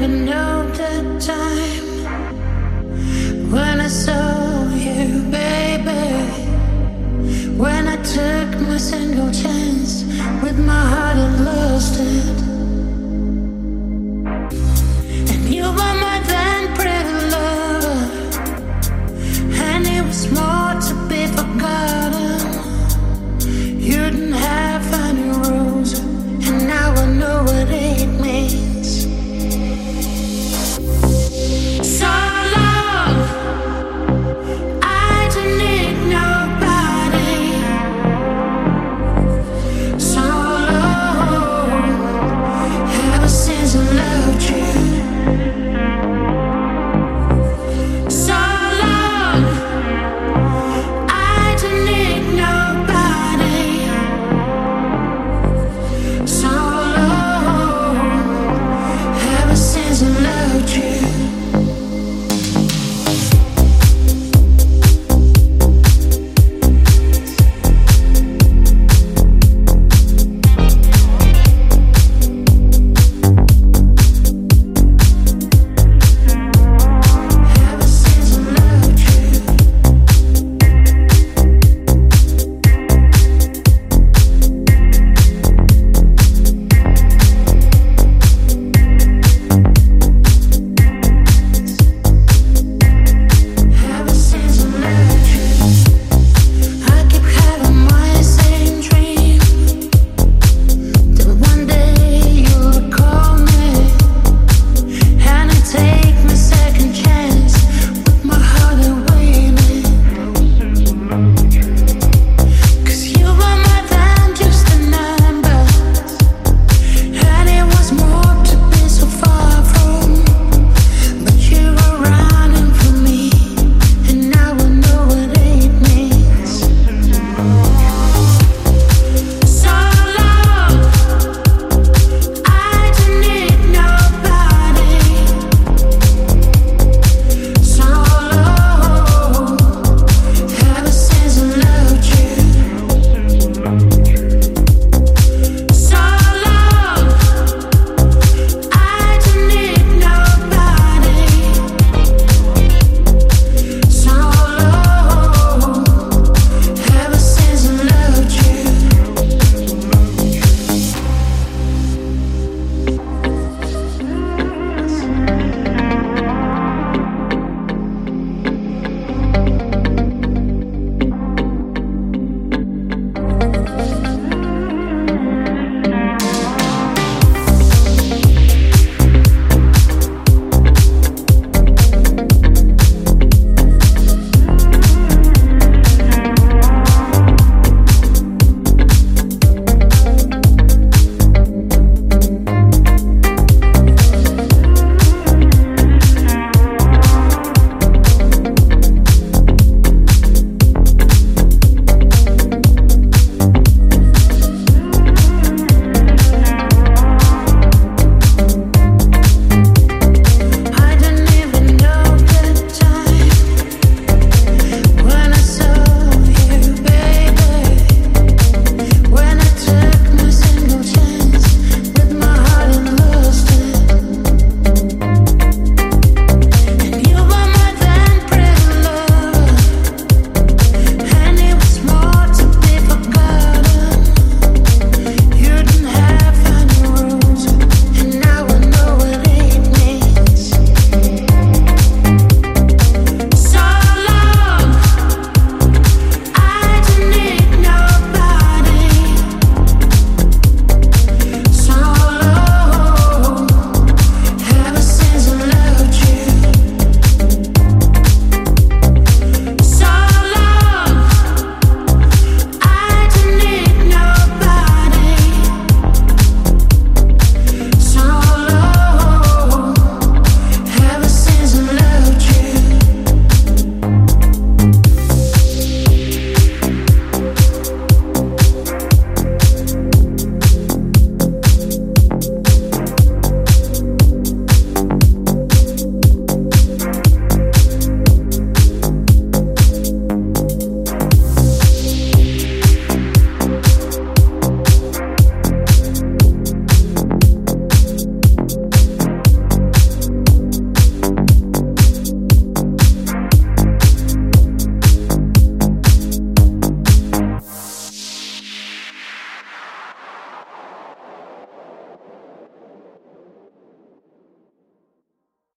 never know the time when I saw you, baby. When I took my single chance with my heart and lost it.